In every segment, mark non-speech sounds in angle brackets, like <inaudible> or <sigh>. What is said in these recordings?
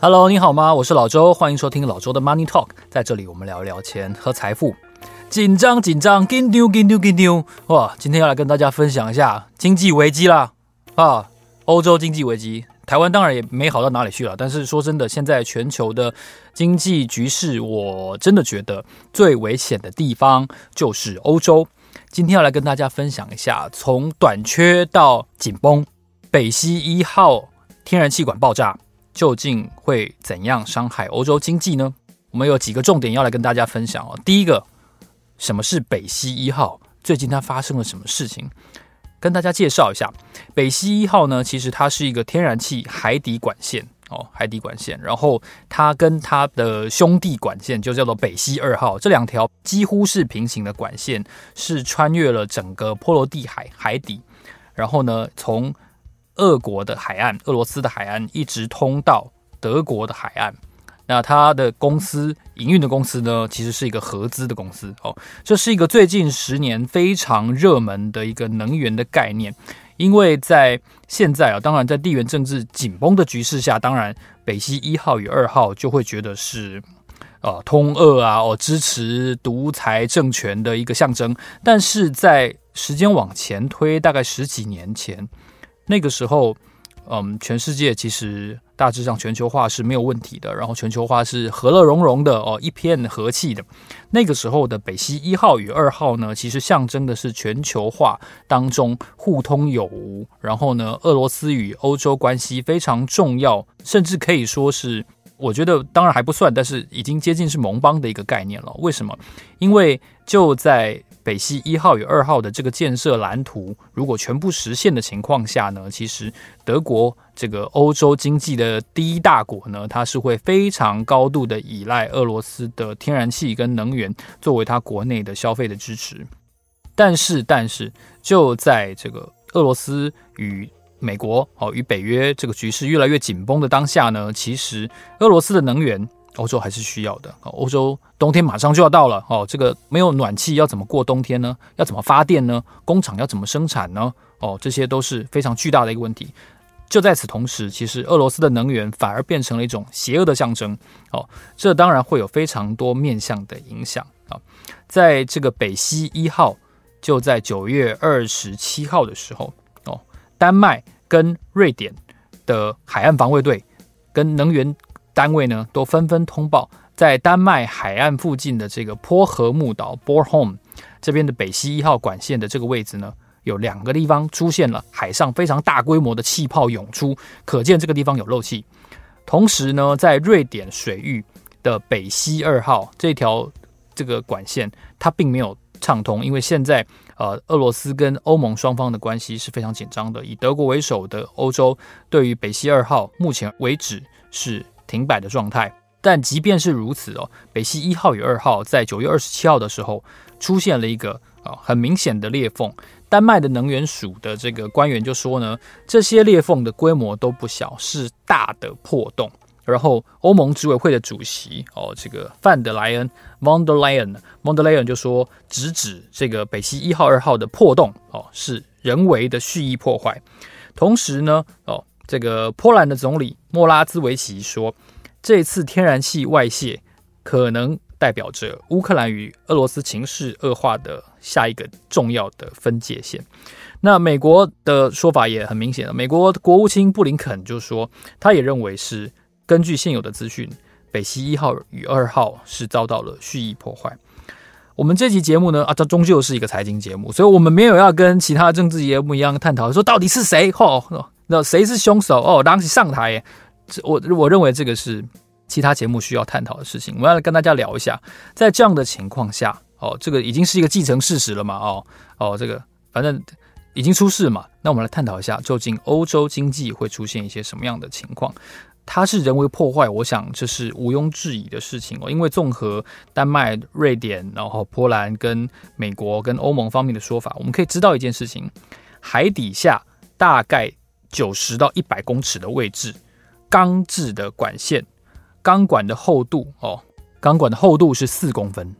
Hello，你好吗？我是老周，欢迎收听老周的 Money Talk。在这里，我们聊一聊钱和财富。紧张，紧张，紧张，紧张，紧张！哇，今天要来跟大家分享一下经济危机啦！啊，欧洲经济危机，台湾当然也没好到哪里去了。但是说真的，现在全球的经济局势，我真的觉得最危险的地方就是欧洲。今天要来跟大家分享一下，从短缺到紧绷，北溪一号天然气管爆炸。究竟会怎样伤害欧洲经济呢？我们有几个重点要来跟大家分享哦。第一个，什么是北溪一号？最近它发生了什么事情？跟大家介绍一下，北溪一号呢，其实它是一个天然气海底管线哦，海底管线。然后它跟它的兄弟管线就叫做北溪二号，这两条几乎是平行的管线，是穿越了整个波罗的海海底，然后呢，从俄国的海岸，俄罗斯的海岸一直通到德国的海岸。那它的公司营运的公司呢，其实是一个合资的公司哦。这是一个最近十年非常热门的一个能源的概念，因为在现在啊，当然在地缘政治紧绷的局势下，当然北溪一号与二号就会觉得是呃通俄啊，哦支持独裁政权的一个象征。但是在时间往前推，大概十几年前。那个时候，嗯，全世界其实大致上全球化是没有问题的，然后全球化是和乐融融的哦，一片和气的。那个时候的北溪一号与二号呢，其实象征的是全球化当中互通有无，然后呢，俄罗斯与欧洲关系非常重要，甚至可以说是，我觉得当然还不算，但是已经接近是盟邦的一个概念了。为什么？因为就在北溪一号与二号的这个建设蓝图，如果全部实现的情况下呢，其实德国这个欧洲经济的第一大国呢，它是会非常高度的依赖俄罗斯的天然气跟能源作为它国内的消费的支持。但是，但是就在这个俄罗斯与美国哦与北约这个局势越来越紧绷的当下呢，其实俄罗斯的能源。欧洲还是需要的。欧洲冬天马上就要到了哦，这个没有暖气要怎么过冬天呢？要怎么发电呢？工厂要怎么生产呢？哦，这些都是非常巨大的一个问题。就在此同时，其实俄罗斯的能源反而变成了一种邪恶的象征。哦，这当然会有非常多面向的影响啊。在这个北溪一号就在九月二十七号的时候，哦，丹麦跟瑞典的海岸防卫队跟能源。单位呢都纷纷通报，在丹麦海岸附近的这个波荷木岛 （Bornholm） 这边的北溪一号管线的这个位置呢，有两个地方出现了海上非常大规模的气泡涌出，可见这个地方有漏气。同时呢，在瑞典水域的北溪二号这条这个管线，它并没有畅通，因为现在呃俄罗斯跟欧盟双方的关系是非常紧张的，以德国为首的欧洲对于北溪二号目前为止是。停摆的状态，但即便是如此哦，北溪一号与二号在九月二十七号的时候出现了一个啊很明显的裂缝。丹麦的能源署的这个官员就说呢，这些裂缝的规模都不小，是大的破洞。然后欧盟执委会的主席哦，这个范德莱恩 （von der Leyen） 蒙德莱恩就说，直指这个北溪一号、二号的破洞哦，是人为的蓄意破坏。同时呢，哦。这个波兰的总理莫拉兹维奇说，这次天然气外泄可能代表着乌克兰与俄罗斯情势恶化的下一个重要的分界线。那美国的说法也很明显了，美国国务卿布林肯就说，他也认为是根据现有的资讯，北溪一号与二号是遭到了蓄意破坏。我们这期节目呢，啊，它终究是一个财经节目，所以我们没有要跟其他政治节目一样探讨说到底是谁，吼。那谁是凶手？哦，当时上台，这我我认为这个是其他节目需要探讨的事情。我要跟大家聊一下，在这样的情况下，哦，这个已经是一个既成事实了嘛，哦哦，这个反正已经出事嘛。那我们来探讨一下，究竟欧洲经济会出现一些什么样的情况？它是人为破坏，我想这是毋庸置疑的事情哦。因为综合丹麦、瑞典、然后波兰跟美国跟欧盟方面的说法，我们可以知道一件事情：海底下大概九十到一百公尺的位置，钢制的管线，钢管的厚度哦，钢管的厚度是四公分，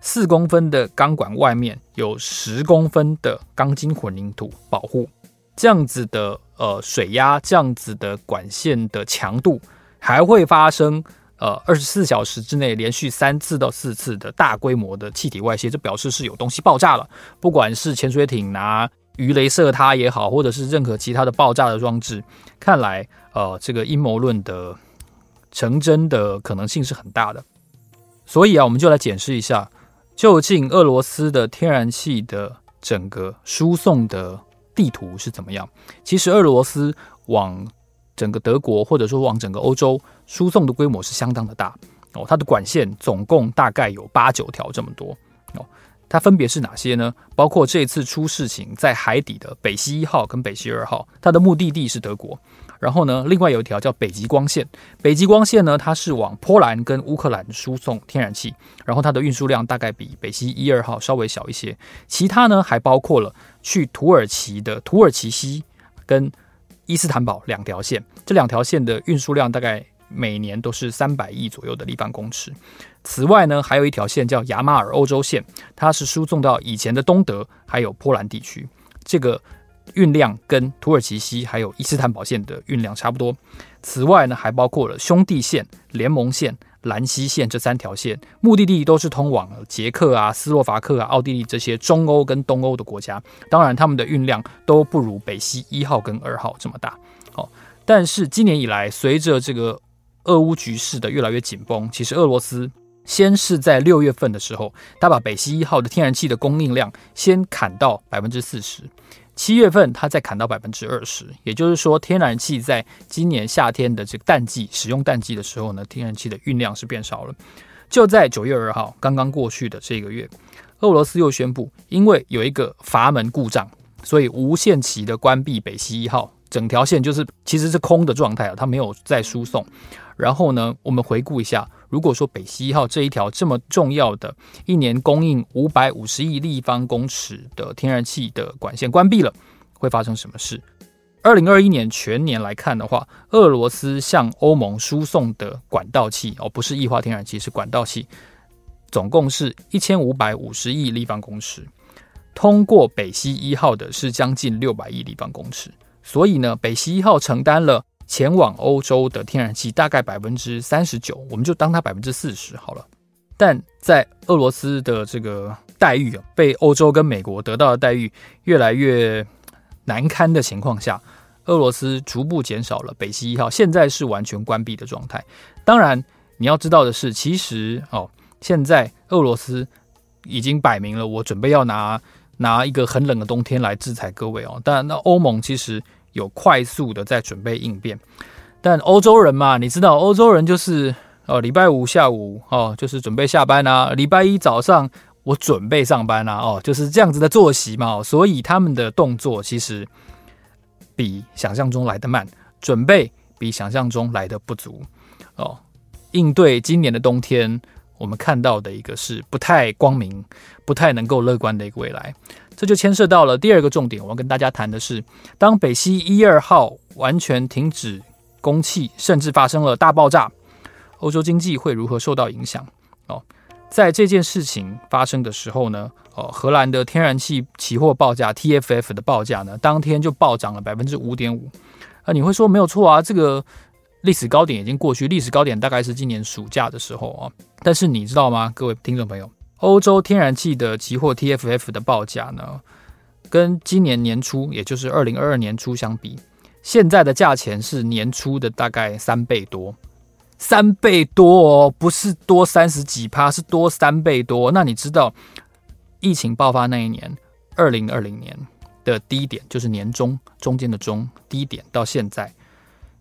四公分的钢管外面有十公分的钢筋混凝土保护。这样子的呃水压，这样子的管线的强度，还会发生呃二十四小时之内连续三次到四次的大规模的气体外泄，这表示是有东西爆炸了。不管是潜水艇拿鱼雷射它也好，或者是任何其他的爆炸的装置，看来呃这个阴谋论的成真的可能性是很大的。所以啊，我们就来检视一下，究竟俄罗斯的天然气的整个输送的。地图是怎么样？其实俄罗斯往整个德国或者说往整个欧洲输送的规模是相当的大哦，它的管线总共大概有八九条这么多哦。它分别是哪些呢？包括这次出事情在海底的北溪一号跟北溪二号，它的目的地是德国。然后呢，另外有一条叫北极光线，北极光线呢，它是往波兰跟乌克兰输送天然气，然后它的运输量大概比北溪一二号稍微小一些。其他呢，还包括了去土耳其的土耳其西跟伊斯坦堡两条线，这两条线的运输量大概每年都是三百亿左右的立方公尺。此外呢，还有一条线叫亚马尔欧洲线，它是输送到以前的东德还有波兰地区，这个。运量跟土耳其西还有伊斯坦堡线的运量差不多。此外呢，还包括了兄弟线、联盟线、兰西线这三条线，目的地都是通往捷克啊、斯洛伐克啊、奥地利这些中欧跟东欧的国家。当然，他们的运量都不如北溪一号跟二号这么大。哦，但是今年以来，随着这个俄乌局势的越来越紧绷，其实俄罗斯先是在六月份的时候，他把北溪一号的天然气的供应量先砍到百分之四十。七月份，他再砍到百分之二十，也就是说，天然气在今年夏天的这个淡季使用淡季的时候呢，天然气的运量是变少了。就在九月二号，刚刚过去的这个月，俄罗斯又宣布，因为有一个阀门故障，所以无限期的关闭北溪一号，整条线就是其实是空的状态啊，它没有再输送。然后呢，我们回顾一下。如果说北溪一号这一条这么重要的，一年供应五百五十亿立方公尺的天然气的管线关闭了，会发生什么事？二零二一年全年来看的话，俄罗斯向欧盟输送的管道气哦，不是液化天然气，是管道气，总共是一千五百五十亿立方公尺，通过北溪一号的是将近六百亿立方公尺，所以呢，北溪一号承担了。前往欧洲的天然气大概百分之三十九，我们就当它百分之四十好了。但在俄罗斯的这个待遇啊，被欧洲跟美国得到的待遇越来越难堪的情况下，俄罗斯逐步减少了北溪一号，现在是完全关闭的状态。当然，你要知道的是，其实哦，现在俄罗斯已经摆明了，我准备要拿拿一个很冷的冬天来制裁各位哦。但那欧盟其实。有快速的在准备应变，但欧洲人嘛，你知道，欧洲人就是哦，礼拜五下午哦，就是准备下班啊，礼拜一早上我准备上班啊，哦，就是这样子的作息嘛，所以他们的动作其实比想象中来得慢，准备比想象中来得不足哦。应对今年的冬天，我们看到的一个是不太光明、不太能够乐观的一个未来。这就牵涉到了第二个重点，我要跟大家谈的是，当北溪一二号完全停止供气，甚至发生了大爆炸，欧洲经济会如何受到影响？哦，在这件事情发生的时候呢，哦，荷兰的天然气期货报价 TFF 的报价呢，当天就暴涨了百分之五点五。啊，你会说没有错啊，这个历史高点已经过去，历史高点大概是今年暑假的时候啊。但是你知道吗，各位听众朋友？欧洲天然气的期货 TFF 的报价呢，跟今年年初，也就是二零二二年初相比，现在的价钱是年初的大概三倍多，三倍多哦，不是多三十几趴，是多三倍多。那你知道，疫情爆发那一年，二零二零年的低点，就是年中中间的中低点，到现在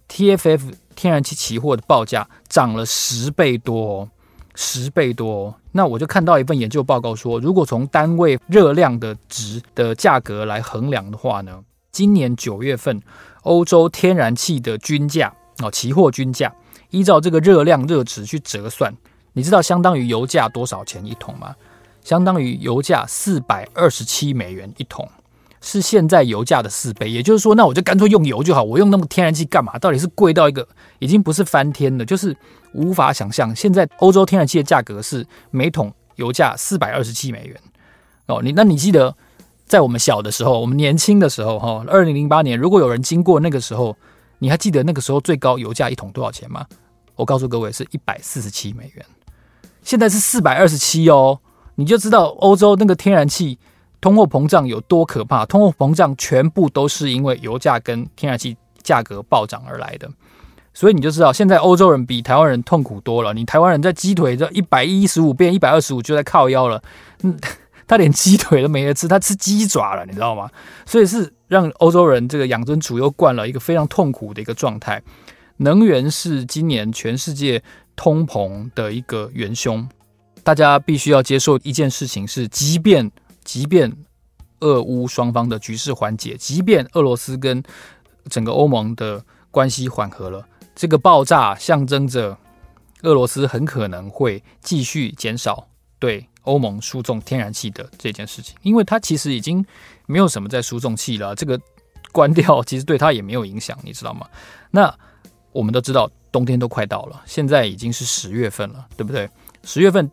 TFF 天然气期货的报价涨了十倍多哦，十倍多哦。那我就看到一份研究报告说，如果从单位热量的值的价格来衡量的话呢，今年九月份欧洲天然气的均价哦，期货均价依照这个热量热值去折算，你知道相当于油价多少钱一桶吗？相当于油价四百二十七美元一桶。是现在油价的四倍，也就是说，那我就干脆用油就好。我用那么天然气干嘛？到底是贵到一个已经不是翻天了，就是无法想象。现在欧洲天然气的价格是每桶油价四百二十七美元哦。你那你记得在我们小的时候，我们年轻的时候，哈，二零零八年，如果有人经过那个时候，你还记得那个时候最高油价一桶多少钱吗？我告诉各位，是一百四十七美元。现在是四百二十七哦，你就知道欧洲那个天然气。通货膨胀有多可怕？通货膨胀全部都是因为油价跟天然气价格暴涨而来的，所以你就知道现在欧洲人比台湾人痛苦多了。你台湾人在鸡腿这一百一十五变一百二十五就在靠腰了，嗯，<laughs> 他连鸡腿都没得吃，他吃鸡爪了，你知道吗？所以是让欧洲人这个养尊处优惯了一个非常痛苦的一个状态。能源是今年全世界通膨的一个元凶，大家必须要接受一件事情是，即便即便俄乌双方的局势缓解，即便俄罗斯跟整个欧盟的关系缓和了，这个爆炸象征着俄罗斯很可能会继续减少对欧盟输送天然气的这件事情，因为它其实已经没有什么在输送气了，这个关掉其实对它也没有影响，你知道吗？那我们都知道冬天都快到了，现在已经是十月份了，对不对？十月份。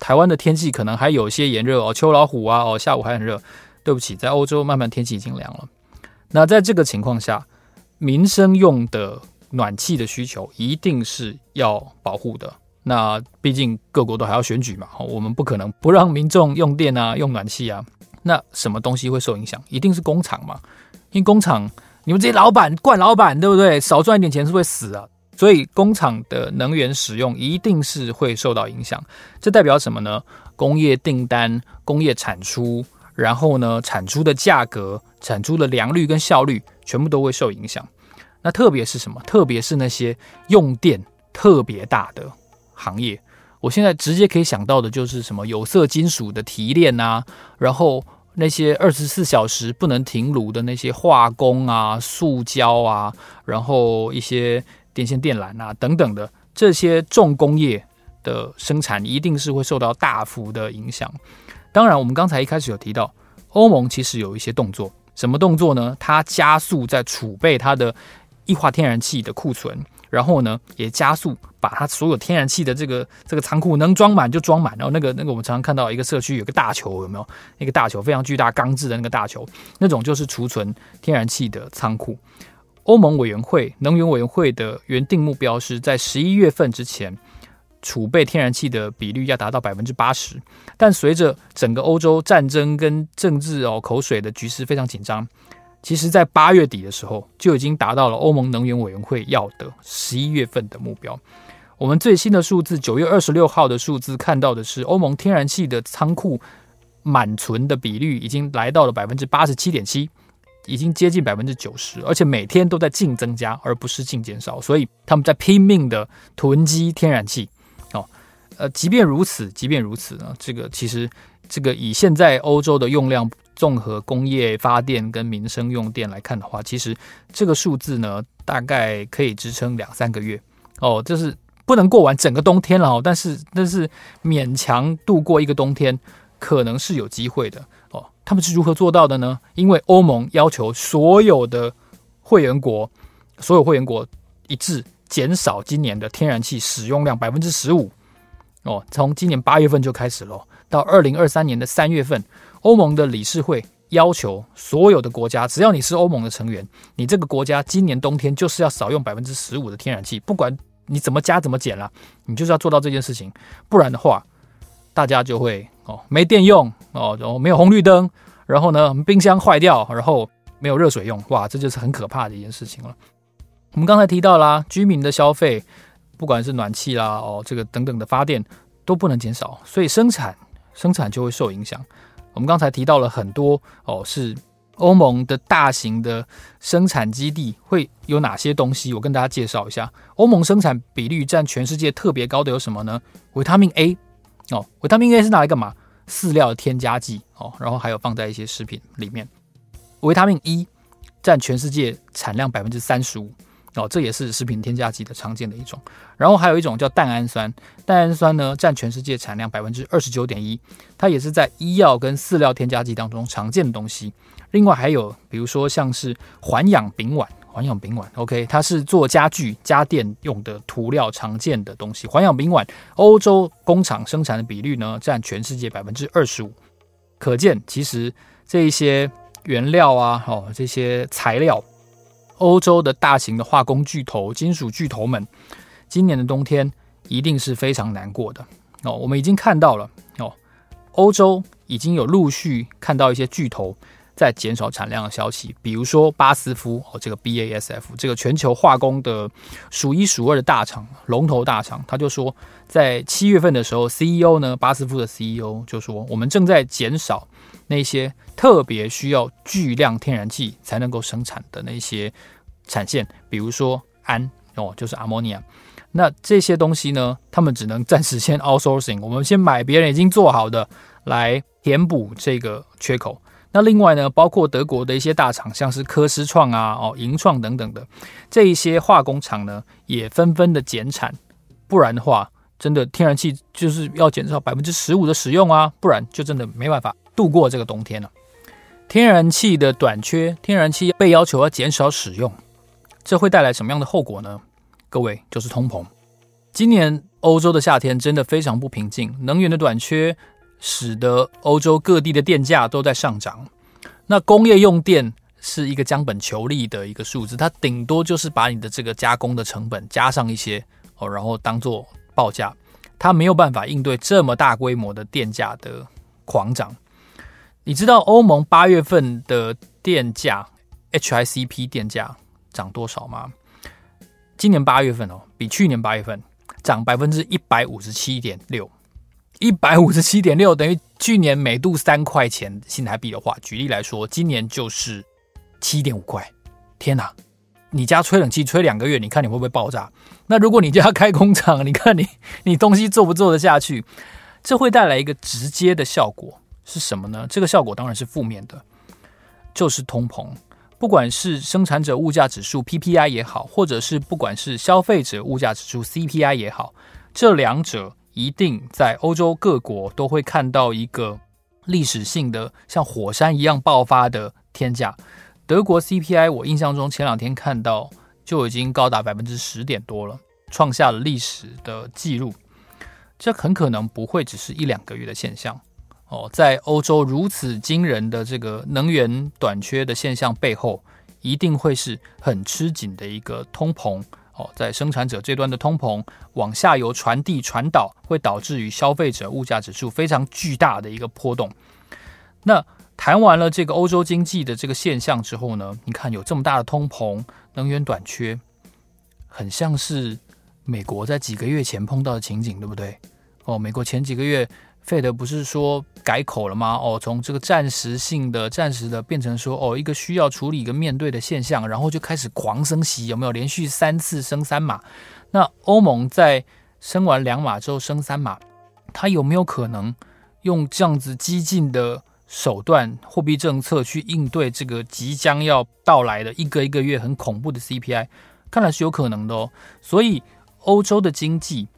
台湾的天气可能还有些炎热哦，秋老虎啊哦，下午还很热。对不起，在欧洲慢慢天气已经凉了。那在这个情况下，民生用的暖气的需求一定是要保护的。那毕竟各国都还要选举嘛，我们不可能不让民众用电啊，用暖气啊。那什么东西会受影响？一定是工厂嘛，因为工厂你们这些老板惯老板，对不对？少赚一点钱是会死啊。所以工厂的能源使用一定是会受到影响，这代表什么呢？工业订单、工业产出，然后呢，产出的价格、产出的良率跟效率，全部都会受影响。那特别是什么？特别是那些用电特别大的行业，我现在直接可以想到的就是什么有色金属的提炼啊，然后那些二十四小时不能停炉的那些化工啊、塑胶啊，然后一些。电线电缆啊，等等的这些重工业的生产，一定是会受到大幅的影响。当然，我们刚才一开始有提到，欧盟其实有一些动作，什么动作呢？它加速在储备它的液化天然气的库存，然后呢，也加速把它所有天然气的这个这个仓库能装满就装满。然后那个那个，我们常常看到一个社区有个大球，有没有？那个大球非常巨大，钢制的那个大球，那种就是储存天然气的仓库。欧盟委员会能源委员会的原定目标是在十一月份之前储备天然气的比率要达到百分之八十，但随着整个欧洲战争跟政治哦口水的局势非常紧张，其实，在八月底的时候就已经达到了欧盟能源委员会要的十一月份的目标。我们最新的数字，九月二十六号的数字看到的是，欧盟天然气的仓库满存的比率已经来到了百分之八十七点七。已经接近百分之九十，而且每天都在净增加，而不是净减少，所以他们在拼命的囤积天然气。哦，呃，即便如此，即便如此呢，这个其实这个以现在欧洲的用量，综合工业发电跟民生用电来看的话，其实这个数字呢，大概可以支撑两三个月。哦，就是不能过完整个冬天了哦，但是但是勉强度过一个冬天，可能是有机会的。他们是如何做到的呢？因为欧盟要求所有的会员国，所有会员国一致减少今年的天然气使用量百分之十五。哦，从今年八月份就开始了，到二零二三年的三月份，欧盟的理事会要求所有的国家，只要你是欧盟的成员，你这个国家今年冬天就是要少用百分之十五的天然气，不管你怎么加怎么减了，你就是要做到这件事情，不然的话，大家就会。哦，没电用哦，然后没有红绿灯，然后呢，冰箱坏掉，然后没有热水用，哇，这就是很可怕的一件事情了。我们刚才提到啦，居民的消费，不管是暖气啦，哦，这个等等的发电都不能减少，所以生产生产就会受影响。我们刚才提到了很多哦，是欧盟的大型的生产基地会有哪些东西？我跟大家介绍一下。欧盟生产比率占全世界特别高的有什么呢？维他命 A 哦，维他命 A 是拿来干嘛？饲料的添加剂哦，然后还有放在一些食品里面。维他命 E 占全世界产量百分之三十五。哦，这也是食品添加剂的常见的一种。然后还有一种叫蛋氨酸，蛋氨酸呢占全世界产量百分之二十九点一，它也是在医药跟饲料添加剂当中常见的东西。另外还有比如说像是环氧丙烷，环氧丙烷，OK，它是做家具家电用的涂料常见的东西。环氧丙烷，欧洲工厂生产的比率呢占全世界百分之二十五。可见其实这一些原料啊，哦，这些材料。欧洲的大型的化工巨头、金属巨头们，今年的冬天一定是非常难过的哦。我们已经看到了哦，欧洲已经有陆续看到一些巨头在减少产量的消息，比如说巴斯夫哦，这个 BASF 这个全球化工的数一数二的大厂、龙头大厂，他就说，在七月份的时候，CEO 呢，巴斯夫的 CEO 就说，我们正在减少。那些特别需要巨量天然气才能够生产的那些产线，比如说氨哦，就是 ammonia。那这些东西呢，他们只能暂时先 outsourcing，我们先买别人已经做好的来填补这个缺口。那另外呢，包括德国的一些大厂，像是科斯创啊、哦银创等等的这一些化工厂呢，也纷纷的减产，不然的话，真的天然气就是要减少百分之十五的使用啊，不然就真的没办法。度过这个冬天了，天然气的短缺，天然气被要求要减少使用，这会带来什么样的后果呢？各位，就是通膨。今年欧洲的夏天真的非常不平静，能源的短缺使得欧洲各地的电价都在上涨。那工业用电是一个将本求利的一个数字，它顶多就是把你的这个加工的成本加上一些哦，然后当做报价，它没有办法应对这么大规模的电价的狂涨。你知道欧盟八月份的电价 HICP 电价涨多少吗？今年八月份哦，比去年八月份涨百分之一百五十七点六，一百五十七点六等于去年每度三块钱新台币的话，举例来说，今年就是七点五块。天哪！你家吹冷气吹两个月，你看你会不会爆炸？那如果你家开工厂，你看你 <laughs> 你东西做不做得下去？这会带来一个直接的效果。是什么呢？这个效果当然是负面的，就是通膨。不管是生产者物价指数 PPI 也好，或者是不管是消费者物价指数 CPI 也好，这两者一定在欧洲各国都会看到一个历史性的像火山一样爆发的天价。德国 CPI 我印象中前两天看到就已经高达百分之十点多了，创下了历史的记录。这很可能不会只是一两个月的现象。哦，在欧洲如此惊人的这个能源短缺的现象背后，一定会是很吃紧的一个通膨。哦，在生产者这端的通膨往下游传递传导，会导致于消费者物价指数非常巨大的一个波动。那谈完了这个欧洲经济的这个现象之后呢，你看有这么大的通膨、能源短缺，很像是美国在几个月前碰到的情景，对不对？哦，美国前几个月。费德不是说改口了吗？哦，从这个暂时性的、暂时的变成说哦，一个需要处理、一个面对的现象，然后就开始狂升息，有没有连续三次升三码？那欧盟在升完两码之后升三码，它有没有可能用这样子激进的手段、货币政策去应对这个即将要到来的一个一个月很恐怖的 CPI？看来是有可能的哦。所以欧洲的经济。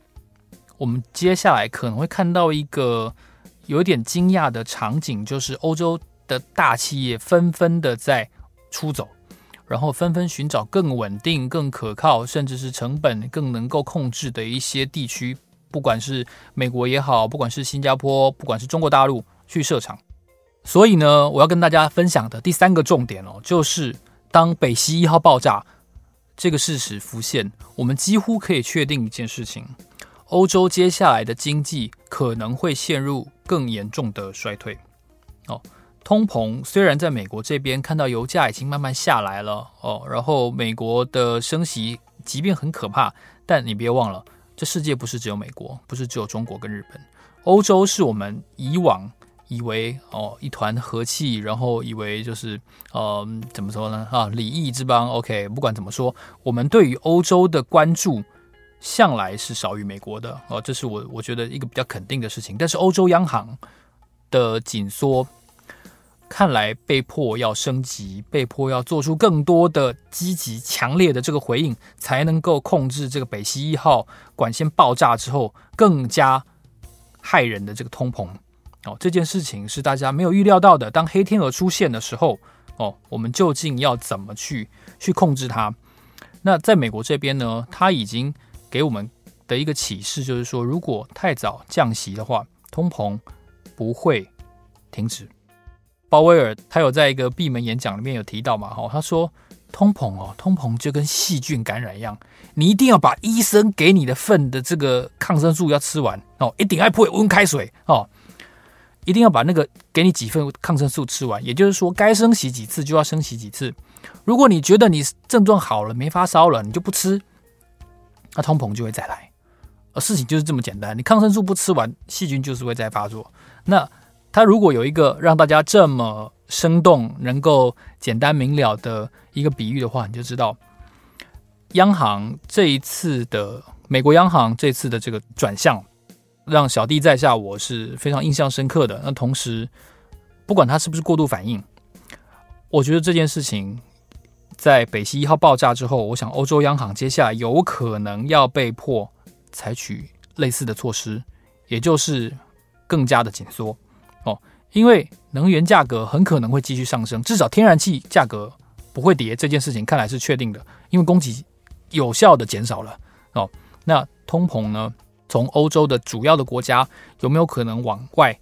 我们接下来可能会看到一个有点惊讶的场景，就是欧洲的大企业纷纷的在出走，然后纷纷寻找更稳定、更可靠，甚至是成本更能够控制的一些地区，不管是美国也好，不管是新加坡，不管是中国大陆去设厂。所以呢，我要跟大家分享的第三个重点哦，就是当北溪一号爆炸这个事实浮现，我们几乎可以确定一件事情。欧洲接下来的经济可能会陷入更严重的衰退。哦，通膨虽然在美国这边看到油价已经慢慢下来了，哦，然后美国的升息即便很可怕，但你别忘了，这世界不是只有美国，不是只有中国跟日本，欧洲是我们以往以为哦一团和气，然后以为就是呃怎么说呢啊礼义之邦。OK，不管怎么说，我们对于欧洲的关注向来是少于美国的哦，这是我我觉得一个比较肯定的事情。但是欧洲央行的紧缩。看来被迫要升级，被迫要做出更多的积极、强烈的这个回应，才能够控制这个北溪一号管线爆炸之后更加骇人的这个通膨。哦，这件事情是大家没有预料到的。当黑天鹅出现的时候，哦，我们究竟要怎么去去控制它？那在美国这边呢，它已经给我们的一个启示就是说，如果太早降息的话，通膨不会停止。鲍威尔他有在一个闭门演讲里面有提到嘛，哈，他说通膨哦，通膨就跟细菌感染一样，你一定要把医生给你的份的这个抗生素要吃完哦，一定要配温开水哦，一定要把那个给你几份抗生素吃完，也就是说该升息几次就要升息几次。如果你觉得你症状好了，没发烧了，你就不吃，那通膨就会再来。而事情就是这么简单，你抗生素不吃完，细菌就是会再发作。那他如果有一个让大家这么生动、能够简单明了的一个比喻的话，你就知道，央行这一次的美国央行这次的这个转向，让小弟在下我是非常印象深刻的。那同时，不管他是不是过度反应，我觉得这件事情在北溪一号爆炸之后，我想欧洲央行接下来有可能要被迫采取类似的措施，也就是更加的紧缩。哦，因为能源价格很可能会继续上升，至少天然气价格不会跌，这件事情看来是确定的，因为供给有效的减少了。哦，那通膨呢？从欧洲的主要的国家有没有可能往外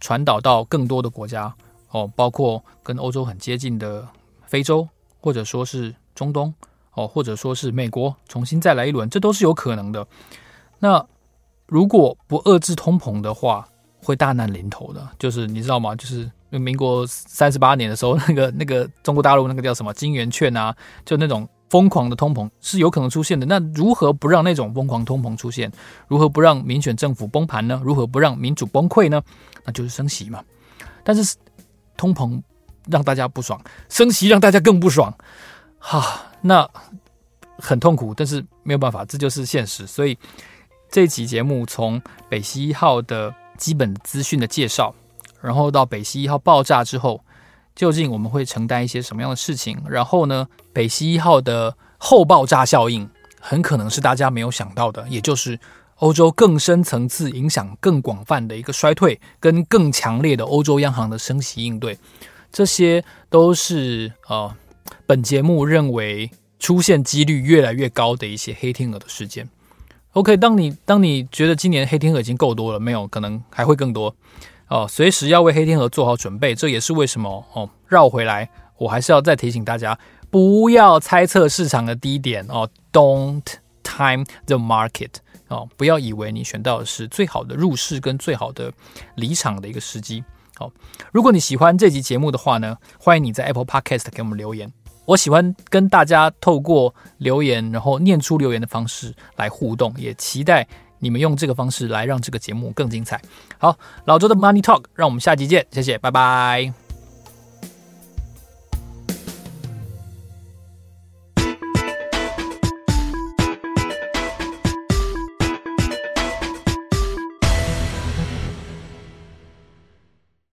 传导到更多的国家？哦，包括跟欧洲很接近的非洲，或者说是中东，哦，或者说是美国，重新再来一轮，这都是有可能的。那如果不遏制通膨的话，会大难临头的，就是你知道吗？就是民国三十八年的时候，那个那个中国大陆那个叫什么金圆券啊，就那种疯狂的通膨是有可能出现的。那如何不让那种疯狂通膨出现？如何不让民选政府崩盘呢？如何不让民主崩溃呢？那就是升息嘛。但是通膨让大家不爽，升息让大家更不爽，哈，那很痛苦。但是没有办法，这就是现实。所以这期节目从北溪一号的。基本资讯的介绍，然后到北溪一号爆炸之后，究竟我们会承担一些什么样的事情？然后呢，北溪一号的后爆炸效应很可能是大家没有想到的，也就是欧洲更深层次影响更广泛的一个衰退，跟更强烈的欧洲央行的升息应对，这些都是呃本节目认为出现几率越来越高的一些黑天鹅的事件。OK，当你当你觉得今年黑天鹅已经够多了，没有可能还会更多哦，随时要为黑天鹅做好准备。这也是为什么哦，绕回来，我还是要再提醒大家，不要猜测市场的低点哦，Don't time the market 哦，不要以为你选到的是最好的入市跟最好的离场的一个时机。如果你喜欢这集节目的话呢，欢迎你在 Apple Podcast 给我们留言。我喜欢跟大家透过留言，然后念出留言的方式来互动，也期待你们用这个方式来让这个节目更精彩。好，老周的 Money Talk，让我们下集见，谢谢，拜拜。